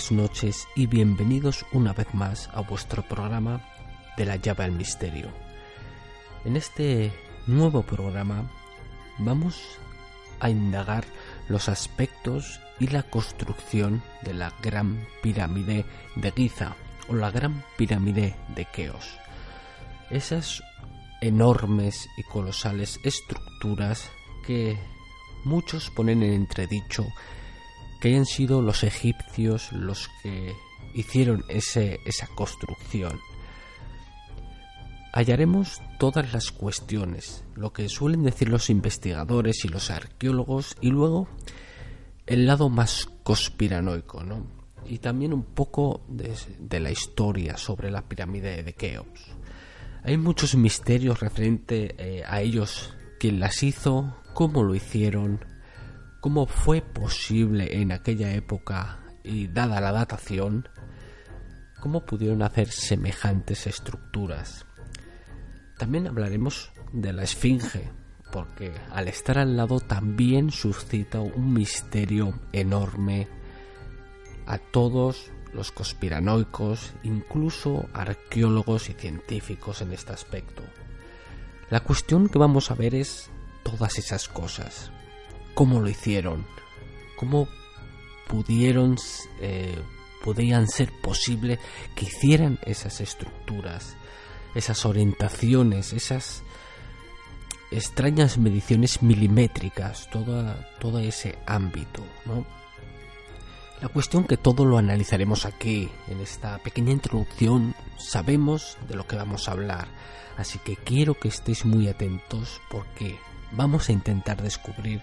buenas noches y bienvenidos una vez más a vuestro programa de la llave al misterio. En este nuevo programa vamos a indagar los aspectos y la construcción de la Gran Pirámide de Giza o la Gran Pirámide de Keos. Esas enormes y colosales estructuras que muchos ponen en entredicho que hayan sido los egipcios los que hicieron ese, esa construcción. Hallaremos todas las cuestiones, lo que suelen decir los investigadores y los arqueólogos, y luego el lado más conspiranoico, ¿no? Y también un poco de, la historia sobre la pirámide de Keops. Hay muchos misterios referente eh, a ellos, quién las hizo, cómo lo hicieron, cómo fue posible en aquella época y dada la datación, cómo pudieron hacer semejantes estructuras. También hablaremos de la Esfinge, porque al estar al lado también suscita un misterio enorme a todos los conspiranoicos, incluso arqueólogos y científicos en este aspecto. La cuestión que vamos a ver es todas esas cosas cómo lo hicieron, cómo pudieron, eh, podían ser posible que hicieran esas estructuras, esas orientaciones, esas extrañas mediciones milimétricas, todo, todo ese ámbito. La cuestión que todo lo analizaremos aquí, en esta pequeña introducción, sabemos de lo que vamos a hablar, así que quiero que estéis muy atentos porque vamos a intentar descubrir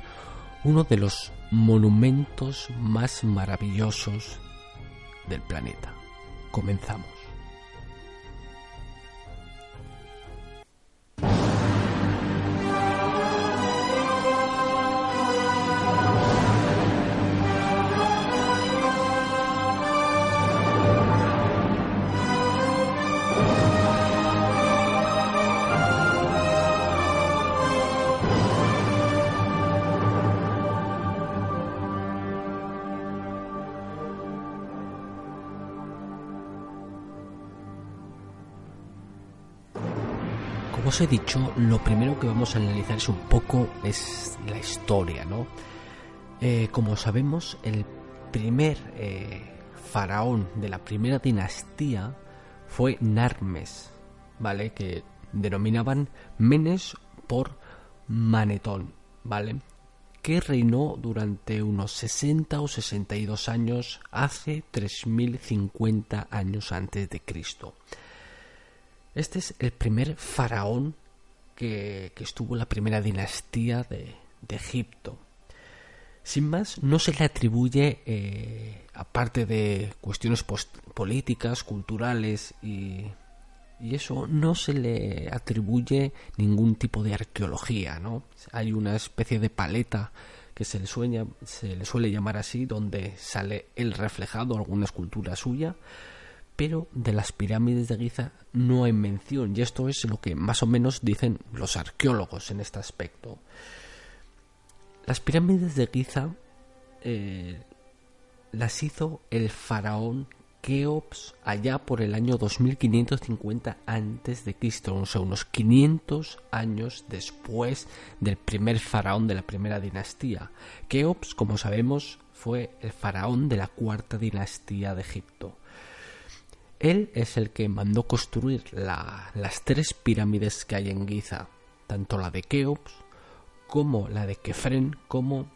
uno de los monumentos más maravillosos del planeta. Comenzamos. Os he dicho, lo primero que vamos a analizar es un poco es la historia, ¿no? Eh, como sabemos, el primer eh, faraón de la primera dinastía fue Narmes, ¿vale? Que denominaban Menes por Manetón, ¿vale? Que reinó durante unos 60 o 62 años hace 3050 años antes de Cristo. Este es el primer faraón que, estuvo en la primera dinastía de, Egipto. Sin más, no se le atribuye, eh, aparte de cuestiones políticas, culturales y, y, eso, no se le atribuye ningún tipo de arqueología, ¿no? Hay una especie de paleta que se le, sueña, se le suele llamar así, donde sale el reflejado, alguna escultura suya, pero de las pirámides de Giza no hay mención y esto es lo que más o menos dicen los arqueólogos en este aspecto. Las pirámides de Giza eh, las hizo el faraón Keops allá por el año 2550 antes de Cristo, o sea, unos 500 años después del primer faraón de la primera dinastía. Keops, como sabemos, fue el faraón de la cuarta dinastía de Egipto. Él es el que mandó construir las tres pirámides que hay en Giza, tanto la de Keops como la de Kefren como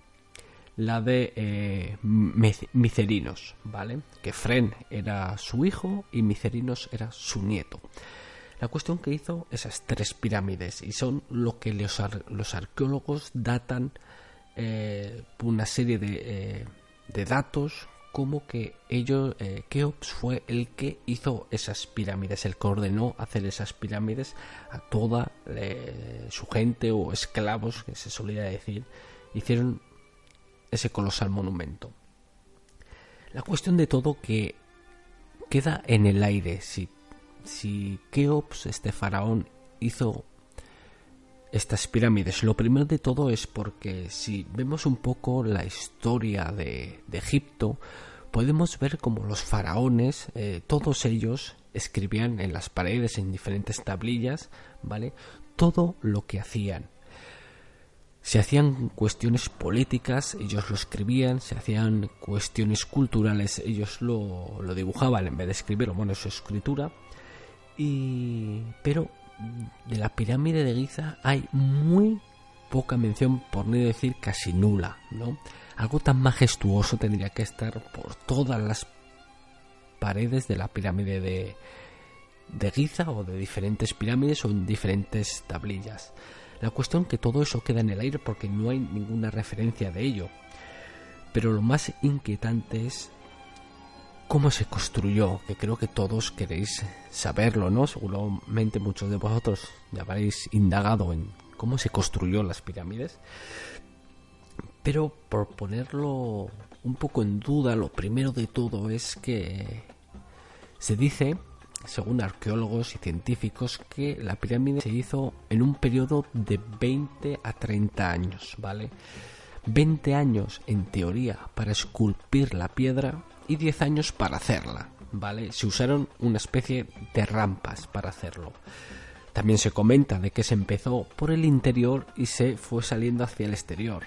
la de eh, Micerinos, ¿vale? Kefren era su hijo y Micerinos era su nieto. La cuestión que hizo esas tres pirámides y son lo que los, arqueólogos datan eh, una serie de, eh, de datos como que ellos, eh, Keops fue el que hizo esas pirámides, el que ordenó hacer esas pirámides a toda eh, su gente o esclavos, que se solía decir, hicieron ese colosal monumento. La cuestión de todo que queda en el aire si, si Keops, este faraón, hizo estas pirámides. Lo primero de todo es porque si vemos un poco la historia de, Egipto, podemos ver como los faraones, eh, todos ellos escribían en las paredes, en diferentes tablillas, ¿vale? Todo lo que hacían. Se hacían cuestiones políticas, ellos lo escribían, se hacían cuestiones culturales, ellos lo, lo dibujaban en vez de escribirlo, bueno, su escritura. Y, pero de la pirámide de Giza hay muy poca mención, por no decir casi nula, ¿no? Algo tan majestuoso tendría que estar por todas las paredes de la pirámide de, de Giza o de diferentes pirámides o en diferentes tablillas. La cuestión que todo eso queda en el aire porque no hay ninguna referencia de ello. Pero lo más inquietante es cómo se construyó, que creo que todos queréis saberlo, ¿no? Seguramente muchos de vosotros ya habréis indagado en cómo se construyó las pirámides. Pero por ponerlo un poco en duda, lo primero de todo es que se dice, según arqueólogos y científicos, que la pirámide se hizo en un periodo de 20 a 30 años, ¿vale? 20 años en teoría para esculpir la piedra y 10 años para hacerla, ¿vale? Se usaron una especie de rampas para hacerlo. También se comenta de que se empezó por el interior y se fue saliendo hacia el exterior.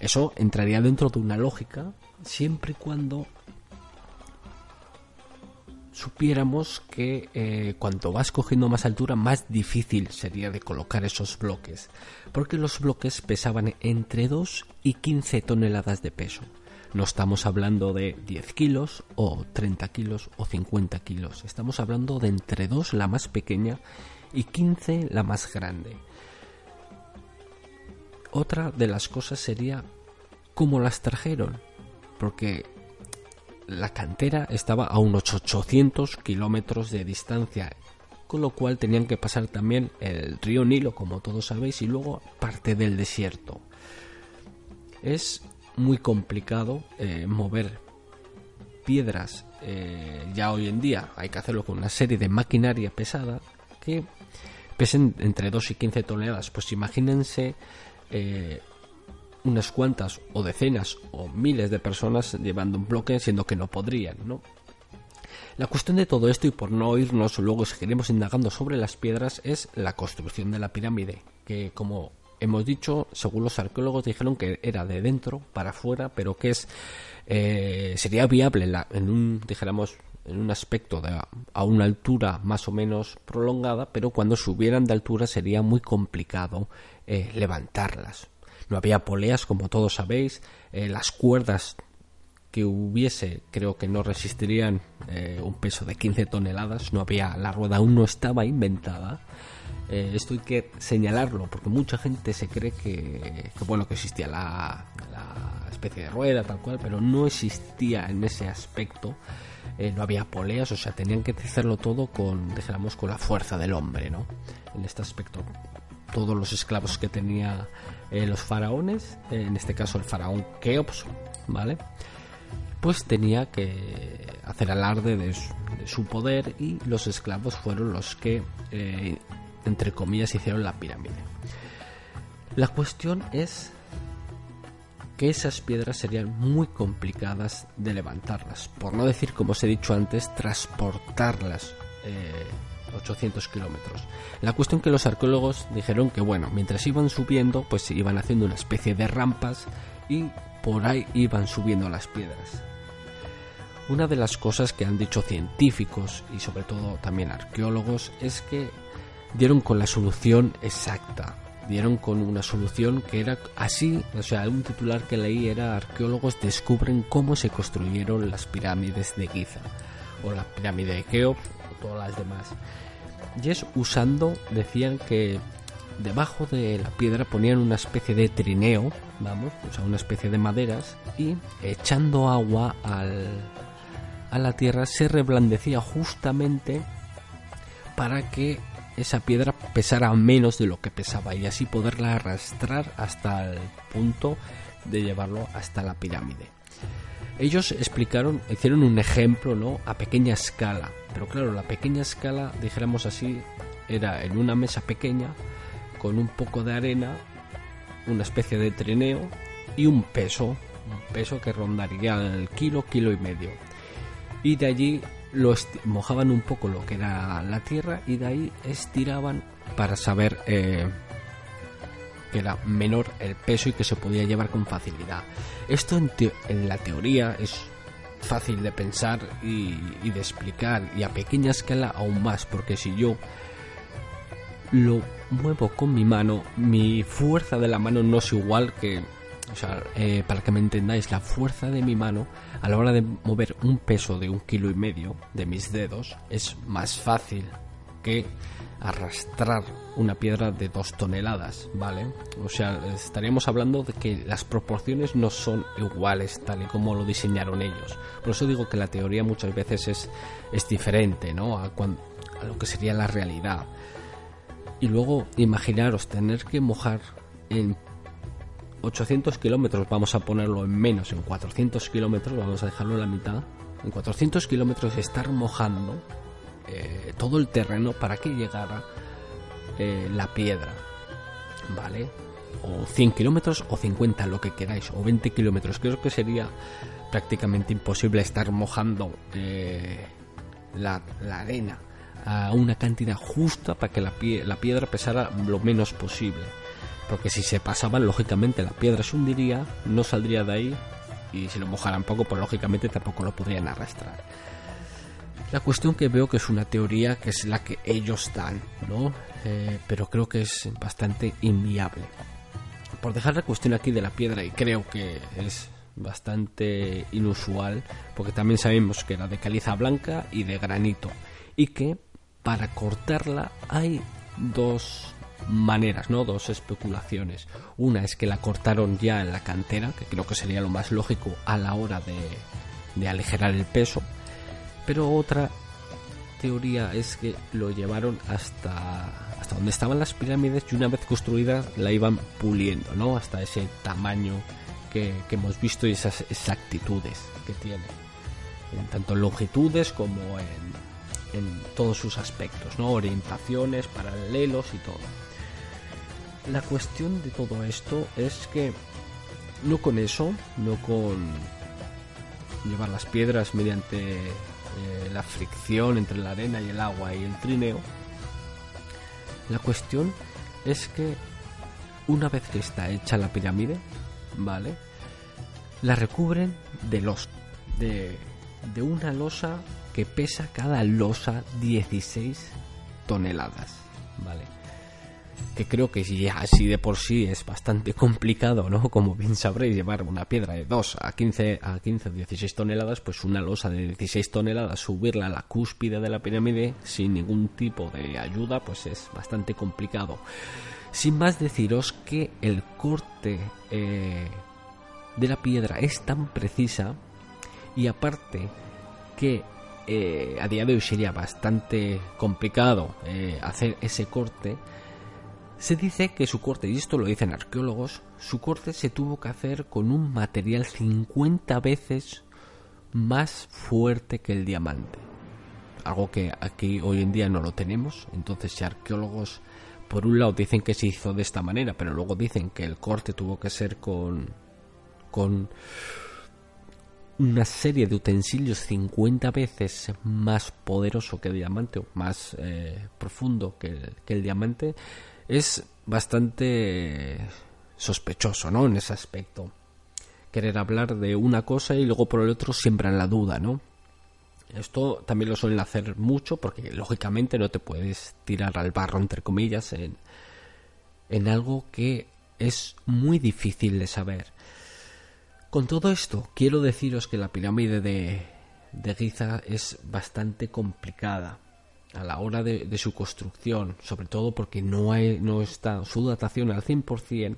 Eso entraría dentro de una lógica siempre y cuando supiéramos que eh, cuanto vas cogiendo más altura, más difícil sería de colocar esos bloques, porque los bloques pesaban entre 2 y 15 toneladas de peso. No estamos hablando de 10 kilos o 30 kilos o 50 kilos, estamos hablando de entre 2 la más pequeña y 15 la más grande. Otra de las cosas sería cómo las trajeron, porque la cantera estaba a unos 800 kilómetros de distancia, con lo cual tenían que pasar también el río Nilo, como todos sabéis, y luego parte del desierto. Es muy complicado eh, mover piedras eh, ya hoy en día. Hay que hacerlo con una serie de maquinaria pesada que pesen entre 2 y 15 toneladas. Pues imagínense eh, unas cuantas o decenas o miles de personas llevando un bloque siendo que no podrían, ¿no? La cuestión de todo esto, y por no oírnos, luego seguiremos indagando sobre las piedras, es la construcción de la pirámide, que como hemos dicho, según los arqueólogos dijeron que era de dentro para afuera, pero que es eh, sería viable en, un, dijéramos, en un aspecto de, a una altura más o menos prolongada, pero cuando subieran de altura sería muy complicado eh, levantarlas no había poleas como todos sabéis, eh, las cuerdas que hubiese creo que no resistirían un peso de 15 toneladas, no había, la rueda aún no estaba inventada. Eh, esto hay que señalarlo porque mucha gente se cree que, bueno que existía la, especie de rueda tal cual, pero no existía en ese aspecto. no había poleas, o sea, tenían que hacerlo todo con, dijéramos, con la fuerza del hombre, ¿no? En este aspecto, todos los esclavos que tenía eh, los faraones, en este caso el faraón Keops, ¿vale? Pues tenía que hacer alarde de su, poder y los esclavos fueron los que, eh, entre comillas, hicieron la pirámide. La cuestión es que esas piedras serían muy complicadas de levantarlas, por no decir, como os he dicho antes, transportarlas eh, 800 kilómetros. La cuestión que los arqueólogos dijeron que, bueno, mientras iban subiendo, pues iban haciendo una especie de rampas y por ahí iban subiendo las piedras. Una de las cosas que han dicho científicos y sobre todo también arqueólogos es que dieron con la solución exacta. Dieron con una solución que era así, o sea, un titular que leí era arqueólogos descubren cómo se construyeron las pirámides de Giza o la pirámide de Keops o todas las demás. Y es usando, decían que debajo de la piedra ponían una especie de trineo, vamos, o sea, una especie de maderas, y echando agua al, a la tierra se reblandecía justamente para que esa piedra pesara menos de lo que pesaba y así poderla arrastrar hasta el punto de llevarlo hasta la pirámide. Ellos explicaron, hicieron un ejemplo, ¿no? A pequeña escala. Pero claro, la pequeña escala, dijéramos así, era en una mesa pequeña, con un poco de arena, una especie de trineo y un peso, un peso que rondaría el kilo, kilo y medio. Y de allí lo mojaban un poco lo que era la tierra y de ahí estiraban para saber eh, que era menor el peso y que se podía llevar con facilidad. Esto en, en la teoría es fácil de pensar y, de explicar y a pequeña escala aún más porque si yo lo muevo con mi mano mi fuerza de la mano no es igual que o sea, eh, para que me entendáis, la fuerza de mi mano a la hora de mover un peso de un kilo y medio de mis dedos es más fácil que arrastrar una piedra de dos toneladas, ¿vale? O sea, estaríamos hablando de que las proporciones no son iguales tal y como lo diseñaron ellos. Por eso digo que la teoría muchas veces es, es diferente, ¿no? A, a lo que sería la realidad. Y luego, imaginaros tener que mojar en 800 kilómetros, vamos a ponerlo en menos, en 400 kilómetros, vamos a dejarlo en la mitad. En 400 kilómetros estar mojando eh, todo el terreno para que llegara eh, la piedra, ¿vale? O 100 kilómetros o 50, lo que queráis, o 20 kilómetros. Creo que sería prácticamente imposible estar mojando eh, la, arena a una cantidad justa para que la, la piedra pesara lo menos posible. Porque si se pasaban, lógicamente la piedra se hundiría, no saldría de ahí y si lo mojaran poco, pues lógicamente tampoco lo podrían arrastrar. La cuestión que veo que es una teoría que es la que ellos dan, ¿no? Eh, pero creo que es bastante inviable. Por dejar la cuestión aquí de la piedra, y creo que es bastante inusual, porque también sabemos que era de caliza blanca y de granito, y que para cortarla hay dos maneras, ¿no? Dos especulaciones. Una es que la cortaron ya en la cantera, que creo que sería lo más lógico a la hora de, de aligerar el peso. Pero otra teoría es que lo llevaron hasta, hasta donde estaban las pirámides y una vez construidas la iban puliendo, ¿no? Hasta ese tamaño que, hemos visto y esas exactitudes que tiene. En tanto en longitudes como en, en todos sus aspectos, ¿no? Orientaciones, paralelos y todo la cuestión de todo esto es que no con eso, no con llevar las piedras mediante eh, la fricción entre la arena y el agua y el trineo, la cuestión es que una vez que está hecha la pirámide, ¿vale? La recubren de los de, de una losa que pesa cada losa 16 toneladas, ¿vale? Que creo que ya así de por sí es bastante complicado, ¿no? Como bien sabréis, llevar una piedra de 2 a 15 a 15 o 16 toneladas, pues una losa de 16 toneladas, subirla a la cúspide de la pirámide sin ningún tipo de ayuda, pues es bastante complicado. Sin más deciros que el corte eh, de la piedra es tan precisa y aparte que eh, a día de hoy sería bastante complicado eh, hacer ese corte, se dice que su corte, y esto lo dicen arqueólogos, su corte se tuvo que hacer con un material 50 veces más fuerte que el diamante. Algo que aquí hoy en día no lo tenemos. Entonces, si arqueólogos, por un lado, dicen que se hizo de esta manera, pero luego dicen que el corte tuvo que ser con. con una serie de utensilios 50 veces más poderoso que el diamante o más eh, profundo que el diamante es bastante sospechoso, ¿no? En ese aspecto. Querer hablar de una cosa y luego por el otro siembran la duda, ¿no? Esto también lo suelen hacer mucho porque lógicamente no te puedes tirar al barro, entre comillas, en, en algo que es muy difícil de saber. Con todo esto, quiero deciros que la pirámide de, de Giza es bastante complicada a la hora de, su construcción, sobre todo porque no, hay, no está su datación al 100%,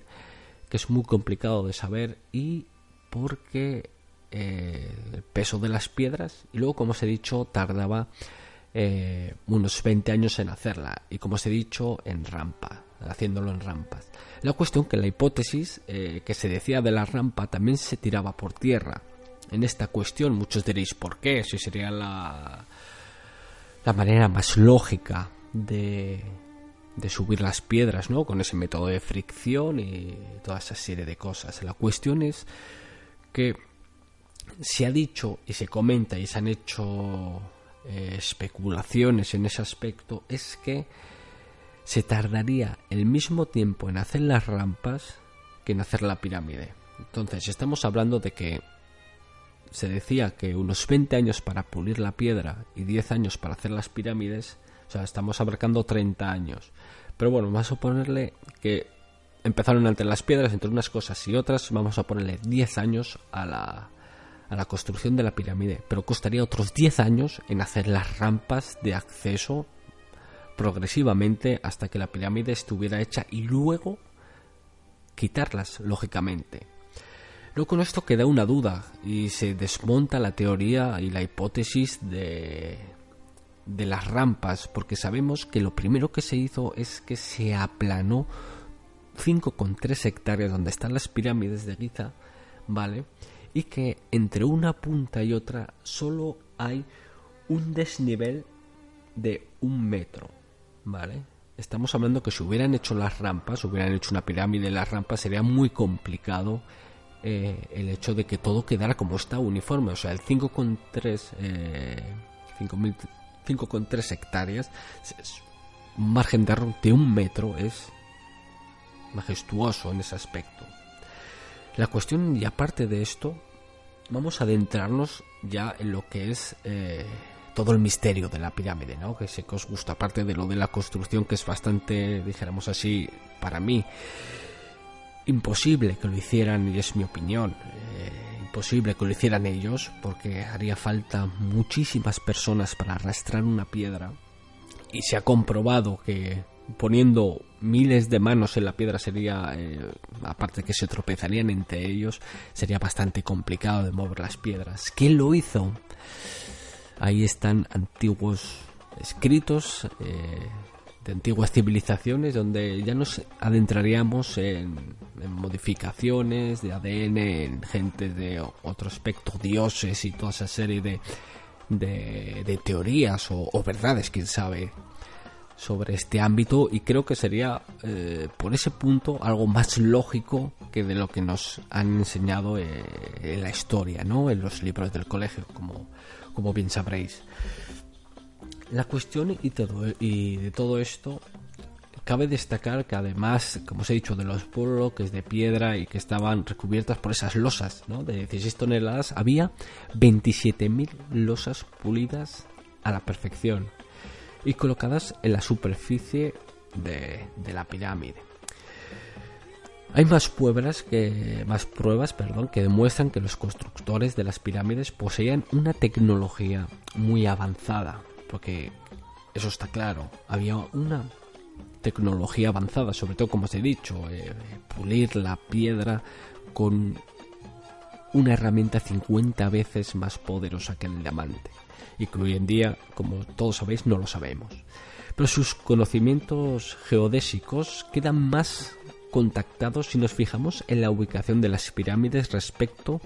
que es muy complicado de saber, y porque eh, el peso de las piedras, y luego, como os he dicho, tardaba eh, unos 20 años en hacerla, y como os he dicho, en rampa, haciéndolo en rampas. La cuestión que la hipótesis eh, que se decía de la rampa también se tiraba por tierra. En esta cuestión muchos diréis, ¿por qué? Si sería la, la manera más lógica de, de subir las piedras, ¿no? Con ese método de fricción y toda esa serie de cosas. La cuestión es que se ha dicho y se comenta y se han hecho eh, especulaciones en ese aspecto es que se tardaría el mismo tiempo en hacer las rampas que en hacer la pirámide. Entonces, estamos hablando de que se decía que unos 20 años para pulir la piedra y 10 años para hacer las pirámides, o sea, estamos abarcando 30 años. Pero bueno, vamos a ponerle que empezaron entre las piedras, entre unas cosas y otras, vamos a ponerle 10 años a la, a la construcción de la pirámide, pero costaría otros 10 años en hacer las rampas de acceso progresivamente hasta que la pirámide estuviera hecha y luego quitarlas, lógicamente. Luego con esto queda una duda y se desmonta la teoría y la hipótesis de, de las rampas, porque sabemos que lo primero que se hizo es que se aplanó 5,3 hectáreas donde están las pirámides de Giza, ¿vale? Y que entre una punta y otra solo hay un desnivel de un metro, ¿vale? Estamos hablando que si hubieran hecho las rampas, hubieran hecho una pirámide las rampas, sería muy complicado eh, el hecho de que todo quedara como está uniforme. O sea, el 5,3 eh, 5,3 hectáreas, un margen de error de un metro es majestuoso en ese aspecto. La cuestión, y aparte de esto, vamos a adentrarnos ya en lo que es eh, todo el misterio de la pirámide, ¿no? Que sé que os gusta, aparte de lo de la construcción, que es bastante, dijéramos así, para mí, imposible que lo hicieran, y es mi opinión, eh, imposible que lo hicieran ellos, porque haría falta muchísimas personas para arrastrar una piedra, y se ha comprobado que poniendo miles de manos en la piedra sería, eh, aparte que se tropezarían entre ellos, sería bastante complicado de mover las piedras. ¿Quién lo hizo? Ahí están antiguos escritos eh, antiguas civilizaciones donde ya nos adentraríamos en, modificaciones de ADN, en gente de otro aspecto, dioses y toda esa serie de, teorías o, verdades, quién sabe, sobre este ámbito y creo que sería eh, por ese punto algo más lógico que de lo que nos han enseñado eh, en la historia, ¿no? En los libros del colegio, como bien sabréis. La cuestión y, todo, de todo esto cabe destacar que además, como os he dicho, de los bloques de piedra y que estaban recubiertas por esas losas ¿no? de 16 toneladas, había 27.000 losas pulidas a la perfección y colocadas en la superficie de, la pirámide. Hay más pruebas que más pruebas, perdón, que demuestran que los constructores de las pirámides poseían una tecnología muy avanzada, porque eso está claro, había una tecnología avanzada, sobre todo como os he dicho, eh, pulir la piedra con una herramienta 50 veces más poderosa que el diamante y que hoy en día, como todos sabéis, no lo sabemos. Pero sus conocimientos geodésicos quedan más contactados si nos fijamos en la ubicación de las pirámides respecto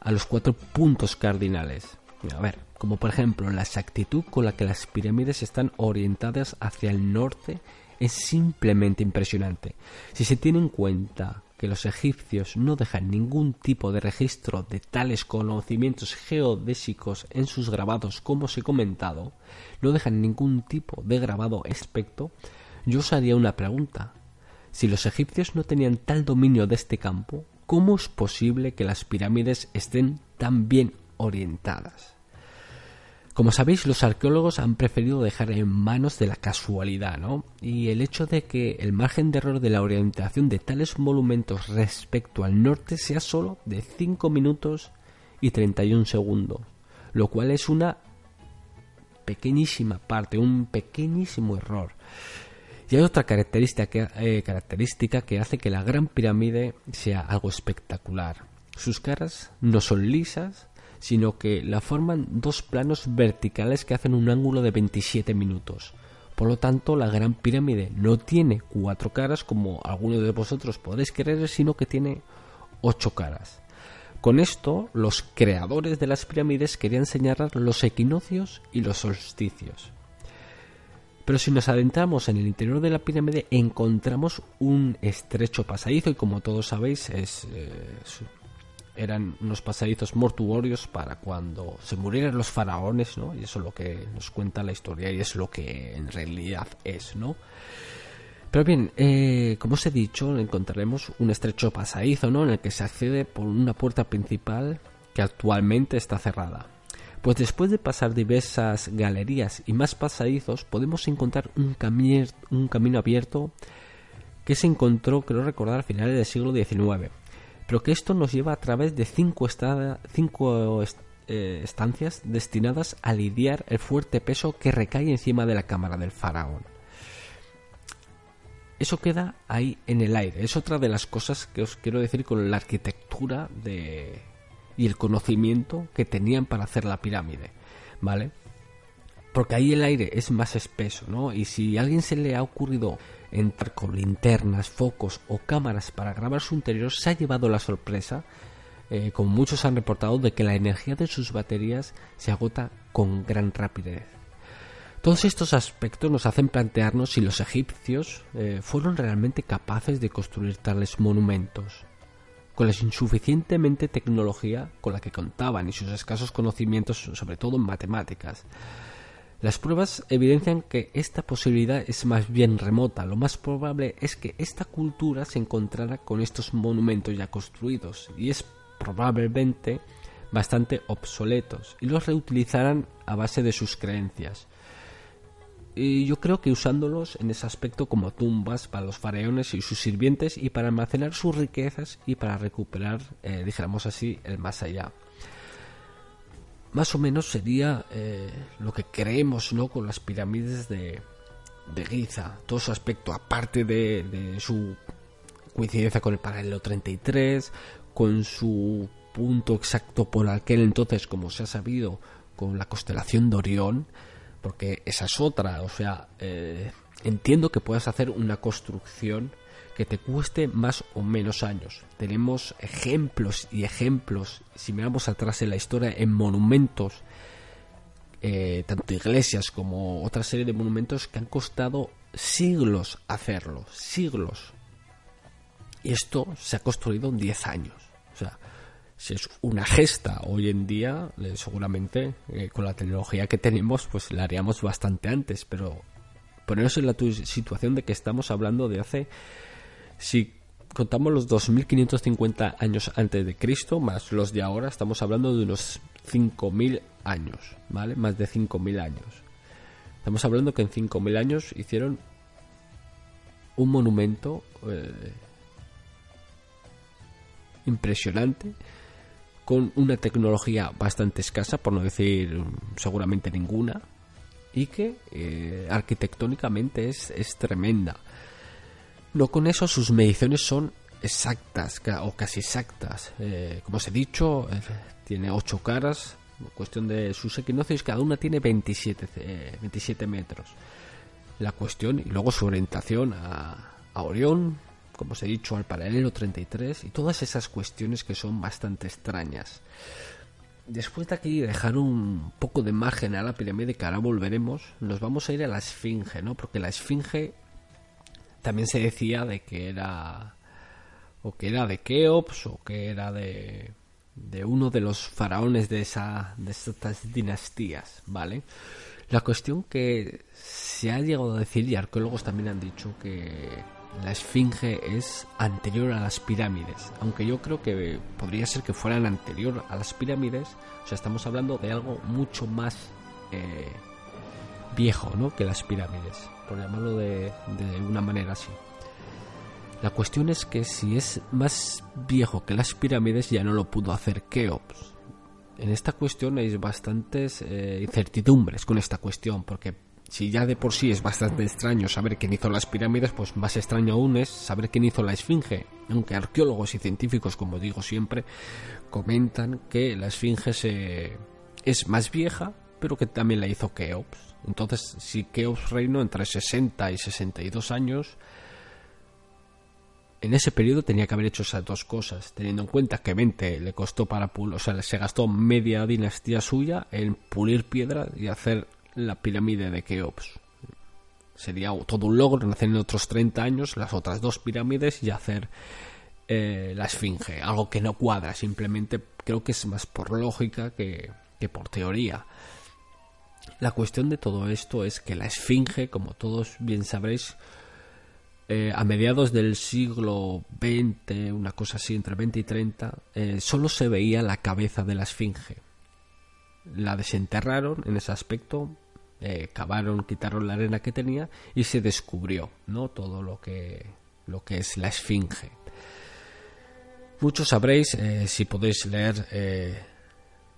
a los cuatro puntos cardinales. A ver, como por ejemplo la exactitud con la que las pirámides están orientadas hacia el norte es simplemente impresionante. Si se tiene en cuenta que los egipcios no dejan ningún tipo de registro de tales conocimientos geodésicos en sus grabados como os he comentado, no dejan ningún tipo de grabado aspecto, yo os haría una pregunta. Si los egipcios no tenían tal dominio de este campo, ¿cómo es posible que las pirámides estén tan bien orientadas? Como sabéis, los arqueólogos han preferido dejar en manos de la casualidad, ¿no? Y el hecho de que el margen de error de la orientación de tales monumentos respecto al norte sea solo de 5 minutos y 31 segundos, lo cual es una pequeñísima parte, un pequeñísimo error. Y hay otra característica que, eh, característica que hace que la Gran Pirámide sea algo espectacular. Sus caras no son lisas, sino que la forman dos planos verticales que hacen un ángulo de 27 minutos. Por lo tanto, la Gran Pirámide no tiene cuatro caras como algunos de vosotros podéis creer, sino que tiene ocho caras. Con esto, los creadores de las pirámides querían señalar los equinoccios y los solsticios. Pero si nos adentramos en el interior de la pirámide encontramos un estrecho pasadizo y como todos sabéis es, eh, eran unos pasadizos mortuorios para cuando se murieran los faraones, ¿no? Y eso es lo que nos cuenta la historia y es lo que en realidad es, ¿no? Pero bien, eh, como os he dicho, encontraremos un estrecho pasadizo, ¿no? En el que se accede por una puerta principal que actualmente está cerrada. Pues después de pasar diversas galerías y más pasadizos, podemos encontrar un, un camino abierto que se encontró, creo recordar, a finales del siglo XIX. Pero que esto nos lleva a través de cinco, cinco eh, estancias destinadas a lidiar el fuerte peso que recae encima de la cámara del faraón. Eso queda ahí en el aire. Es otra de las cosas que os quiero decir con la arquitectura de, y el conocimiento que tenían para hacer la pirámide, ¿vale? Porque ahí el aire es más espeso, ¿no? Y si a alguien se le ha ocurrido entrar con linternas, focos o cámaras para grabar su interior, se ha llevado la sorpresa, eh, como muchos han reportado, de que la energía de sus baterías se agota con gran rapidez. Todos estos aspectos nos hacen plantearnos si los egipcios eh, fueron realmente capaces de construir tales monumentos con la insuficientemente tecnología con la que contaban y sus escasos conocimientos, sobre todo en matemáticas. Las pruebas evidencian que esta posibilidad es más bien remota. Lo más probable es que esta cultura se encontrara con estos monumentos ya construidos y es probablemente bastante obsoletos y los reutilizaran a base de sus creencias y yo creo que usándolos en ese aspecto como tumbas para los faraones y sus sirvientes y para almacenar sus riquezas y para recuperar, eh, dijéramos así, el más allá. Más o menos sería eh, lo que creemos ¿no? con las pirámides de, de Giza, todo su aspecto, aparte de, de su coincidencia con el paralelo 33, con su punto exacto por aquel entonces, como se ha sabido, con la constelación de Orión, porque esa es otra, o sea, eh, entiendo que puedas hacer una construcción que te cueste más o menos años. Tenemos ejemplos y ejemplos, si miramos atrás en la historia, en monumentos, eh, tanto iglesias como otra serie de monumentos que han costado siglos hacerlo, siglos. Y esto se ha construido en 10 años. O sea, si es una gesta hoy en día, eh, seguramente eh, con la tecnología que tenemos, pues la haríamos bastante antes, pero poneros en la situación de que estamos hablando de hace, si contamos los 2550 años antes de Cristo, más los de ahora, estamos hablando de unos 5000 años, ¿vale? Más de 5000 años. Estamos hablando que en 5000 años hicieron un monumento eh, impresionante con una tecnología bastante escasa, por no decir seguramente ninguna, y que eh, arquitectónicamente es, es tremenda. No con eso sus mediciones son exactas o casi exactas. Eh, como os he dicho, eh, tiene ocho caras. cuestión de sus equinoccios, cada una tiene 27, 27 metros. La cuestión, y luego su orientación a, a Orión, como os he dicho, al paralelo 33 y todas esas cuestiones que son bastante extrañas. Después de aquí dejar un poco de margen a la pirámide que ahora volveremos, nos vamos a ir a la esfinge, ¿no? Porque la esfinge también se decía de que era o que era de Keops o que era de de uno de los faraones de esa de estas dinastías, ¿vale? La cuestión que se ha llegado a decir y arqueólogos también han dicho que la esfinge es anterior a las pirámides, aunque yo creo que podría ser que fueran anterior a las pirámides, o sea, estamos hablando de algo mucho más eh, viejo, ¿no? Que las pirámides, por llamarlo de, de una manera así. La cuestión es que si es más viejo que las pirámides ya no lo pudo hacer Keops. En esta cuestión hay bastantes eh, incertidumbres con esta cuestión, porque si ya de por sí es bastante extraño saber quién hizo las pirámides, pues más extraño aún es saber quién hizo la esfinge. Aunque arqueólogos y científicos, como digo siempre, comentan que la esfinge es más vieja, pero que también la hizo Keops. Entonces, si Keops reinó entre 60 y 62 años, en ese periodo tenía que haber hecho esas dos cosas, teniendo en cuenta que 20 le costó para pulir, o sea, se gastó media dinastía suya en pulir piedra y hacer la pirámide de Keops. Sería todo un logro nacer en otros 30 años las otras dos pirámides y hacer eh, la esfinge, algo que no cuadra, simplemente creo que es más por lógica que, que por teoría. La cuestión de todo esto es que la esfinge, como todos bien sabréis, eh, a mediados del siglo XX, una cosa así, entre 20 y 30, eh, solo se veía la cabeza de la esfinge. La desenterraron en ese aspecto, eh, cavaron, quitaron la arena que tenía y se descubrió, ¿no? Todo lo que, lo que es la esfinge. Muchos sabréis, si podéis leer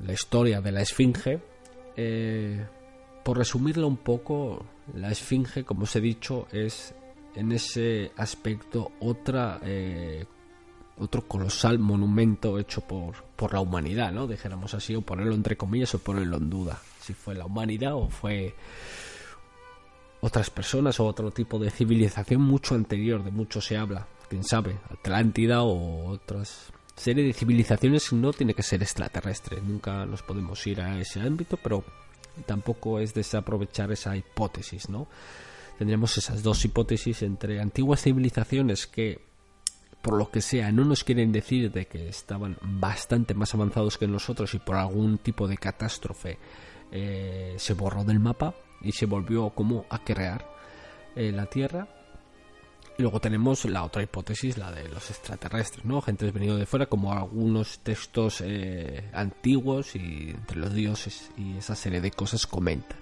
la historia de la esfinge, por resumirlo un poco, la esfinge, como os he dicho, es en ese aspecto otra eh, otro colosal monumento hecho por, por la humanidad, ¿no? Dijéramos así, o ponerlo entre comillas o ponerlo en duda. Si fue la humanidad o fue otras personas o otro tipo de civilización mucho anterior, de mucho se habla, quién sabe, Atlántida o otras serie de civilizaciones no tiene que ser extraterrestre, nunca nos podemos ir a ese ámbito, pero tampoco es desaprovechar esa hipótesis, ¿no? tendríamos esas dos hipótesis entre antiguas civilizaciones que por lo que sea no nos quieren decir de que estaban bastante más avanzados que nosotros y por algún tipo de catástrofe eh, se borró del mapa y se volvió como a crear eh, la Tierra luego tenemos la otra hipótesis, la de los extraterrestres, ¿no? Gente venido de fuera, como algunos textos eh, antiguos y entre los dioses y esa serie de cosas comentan.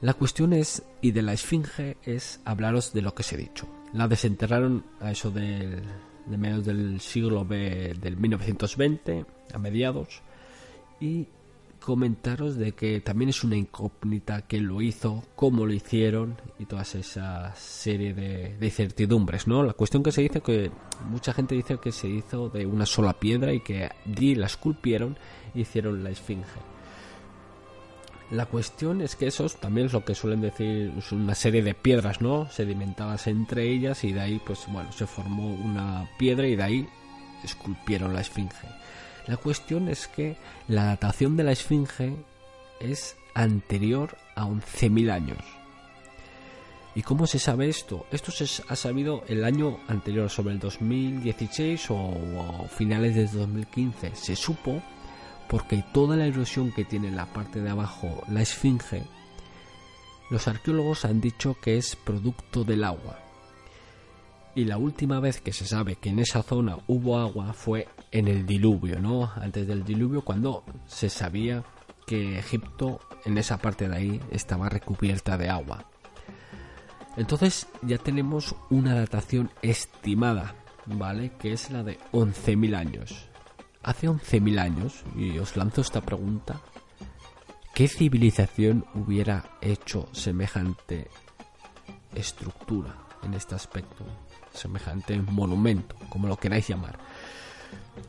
La cuestión es, y de la esfinge, es hablaros de lo que os he dicho. La desenterraron a eso del, de mediados del siglo B, del 1920, a mediados, y comentaros de que también es una incógnita que lo hizo, cómo lo hicieron y toda esa serie de, incertidumbres, ¿no? La cuestión que se dice que mucha gente dice que se hizo de una sola piedra y que allí la esculpieron e hicieron la esfinge. La cuestión es que esos también es lo que suelen decir, es una serie de piedras, ¿no? Sedimentadas entre ellas y de ahí, pues bueno, se formó una piedra y de ahí esculpieron la esfinge. La cuestión es que la datación de la esfinge es anterior a 11.000 años. ¿Y cómo se sabe esto? Esto se ha sabido el año anterior, sobre el 2016 o, finales de 2015. Se supo porque toda la erosión que tiene en la parte de abajo la esfinge, los arqueólogos han dicho que es producto del agua. Y la última vez que se sabe que en esa zona hubo agua fue en el diluvio, ¿no? Antes del diluvio, cuando se sabía que Egipto, en esa parte de ahí, estaba recubierta de agua. Entonces ya tenemos una datación estimada, ¿vale? Que es la de 11.000 años hace 11.000 años, y os lanzo esta pregunta, ¿qué civilización hubiera hecho semejante estructura en este aspecto? Semejante monumento, como lo queráis llamar.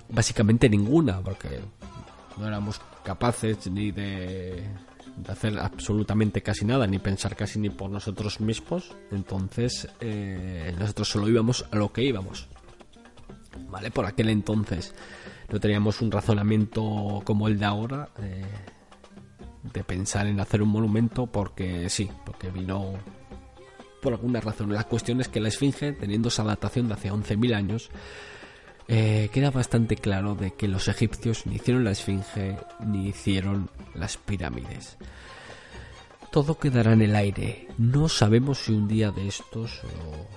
Básicamente ninguna, porque no éramos capaces ni de, hacer absolutamente casi nada, ni pensar casi ni por nosotros mismos. Entonces, eh, nosotros solo íbamos a lo que íbamos. ¿Vale? Por aquel entonces no teníamos un razonamiento como el de ahora eh, de pensar en hacer un monumento porque sí, porque vino por alguna razón. La cuestión es que la Esfinge, teniendo esa datación de hace 11.000 años, eh, queda bastante claro de que los egipcios ni hicieron la Esfinge ni hicieron las pirámides. Todo quedará en el aire. No sabemos si un día de estos, o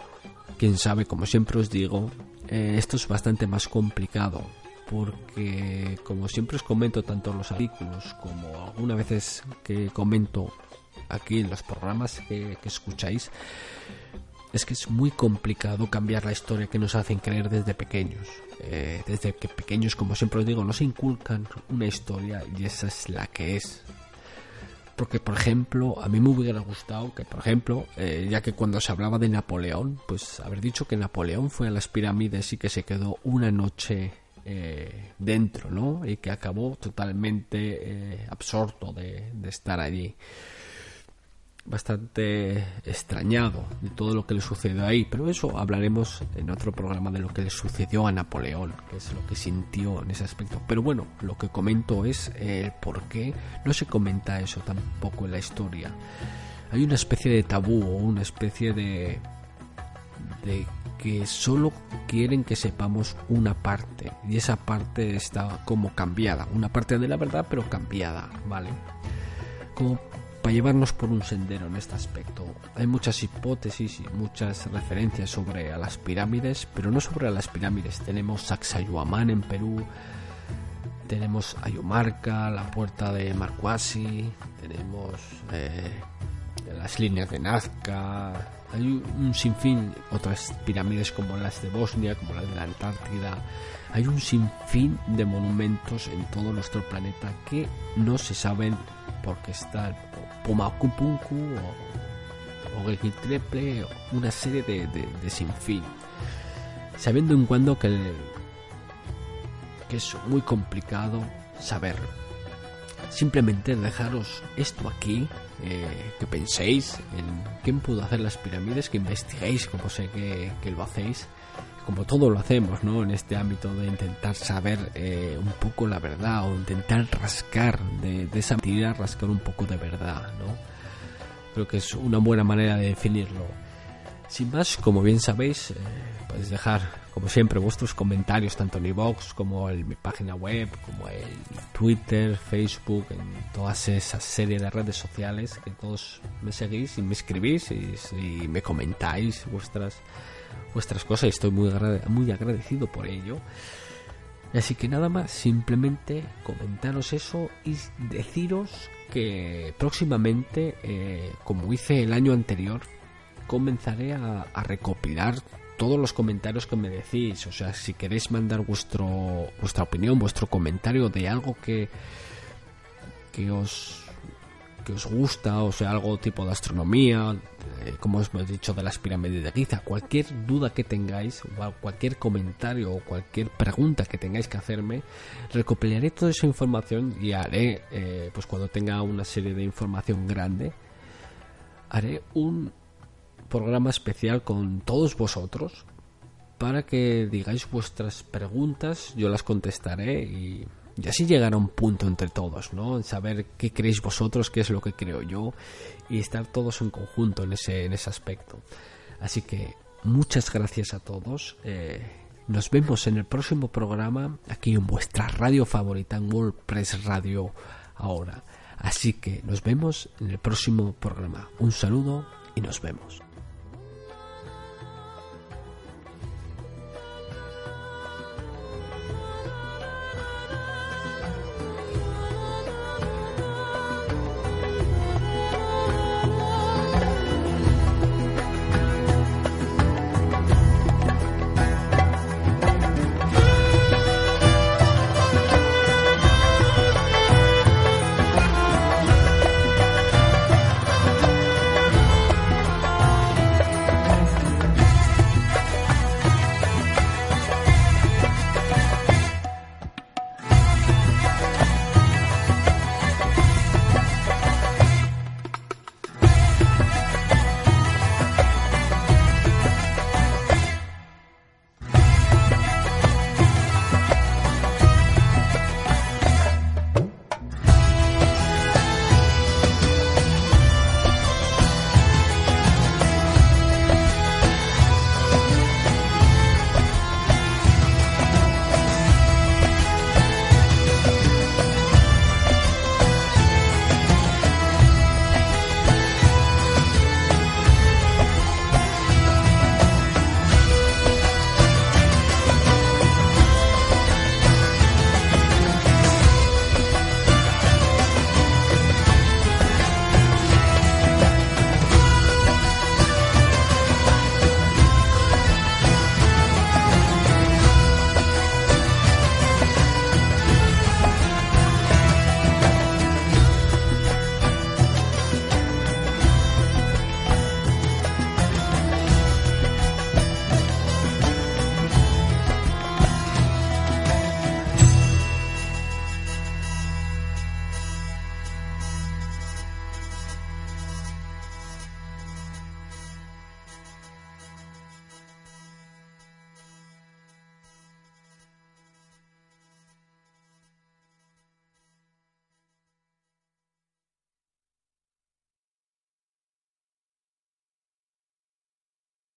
quién sabe, como siempre os digo, eh, esto es bastante más complicado porque como siempre os comento tanto los artículos como algunas veces que comento aquí en los programas que, escucháis, es que es muy complicado cambiar la historia que nos hacen creer desde pequeños. Eh, desde que pequeños, como siempre os digo, nos inculcan una historia y esa es la que es. Porque, por ejemplo, a mí me hubiera gustado que, por ejemplo, eh, ya que cuando se hablaba de Napoleón, pues haber dicho que Napoleón fue a las pirámides y que se quedó una noche eh, dentro, ¿no? Y que acabó totalmente absorto de, estar allí. Bastante extrañado de todo lo que le sucedió ahí, pero eso hablaremos en otro programa de lo que le sucedió a Napoleón, que es lo que sintió en ese aspecto. Pero bueno, lo que comento es el por qué no se comenta eso tampoco en la historia. Hay una especie de tabú o una especie de, de que solo quieren que sepamos una parte y esa parte está como cambiada, una parte de la verdad pero cambiada, ¿vale? Como para llevarnos por un sendero en este aspecto. Hay muchas hipótesis y muchas referencias sobre a las pirámides, pero no sobre las pirámides. Tenemos Sacsayhuamán en Perú, tenemos Ayumarca, la puerta de Marcuasi, tenemos eh, las líneas de Nazca, hay un sinfín, otras pirámides como las de Bosnia, como las de la Antártida. Hay un sinfín de monumentos en todo nuestro planeta que no se saben porque está el o, o el Triple, una serie de, de, sinfín. Sabiendo en cuando que, que es muy complicado saberlo. Simplemente dejaros esto aquí, eh, que penséis en quién pudo hacer las pirámides, que investiguéis, como sé que, que lo hacéis, como todo lo hacemos, ¿no? En este ámbito de intentar saber eh, un poco la verdad o intentar rascar de, esa mentira, rascar un poco de verdad, ¿no? Creo que es una buena manera de definirlo. Sin más, como bien sabéis, eh, podéis dejar, como siempre, vuestros comentarios tanto en iVoox como en mi página web, como en Twitter, Facebook, en todas esas series de redes sociales que todos me seguís y me escribís y me comentáis vuestras vuestras cosas y estoy muy, muy agradecido por ello. Así que nada más, simplemente comentaros eso y deciros que próximamente, eh, como hice el año anterior, comenzaré a, recopilar todos los comentarios que me decís. O sea, si queréis mandar vuestro, vuestra opinión, vuestro comentario de algo que, que os que os gusta, o sea, algo tipo de astronomía, como os hemos dicho, de las pirámides de Giza, cualquier duda que tengáis, o cualquier comentario o cualquier pregunta que tengáis que hacerme, recopilaré toda esa información y haré, eh, pues cuando tenga una serie de información grande, haré un programa especial con todos vosotros para que digáis vuestras preguntas, yo las contestaré y y así llegar a un punto entre todos, ¿no? Saber qué creéis vosotros, qué es lo que creo yo y estar todos en conjunto en ese, en ese aspecto. Así que muchas gracias a todos. Eh, nos vemos en el próximo programa aquí en vuestra radio favorita en WordPress Radio ahora. Así que nos vemos en el próximo programa. Un saludo y nos vemos.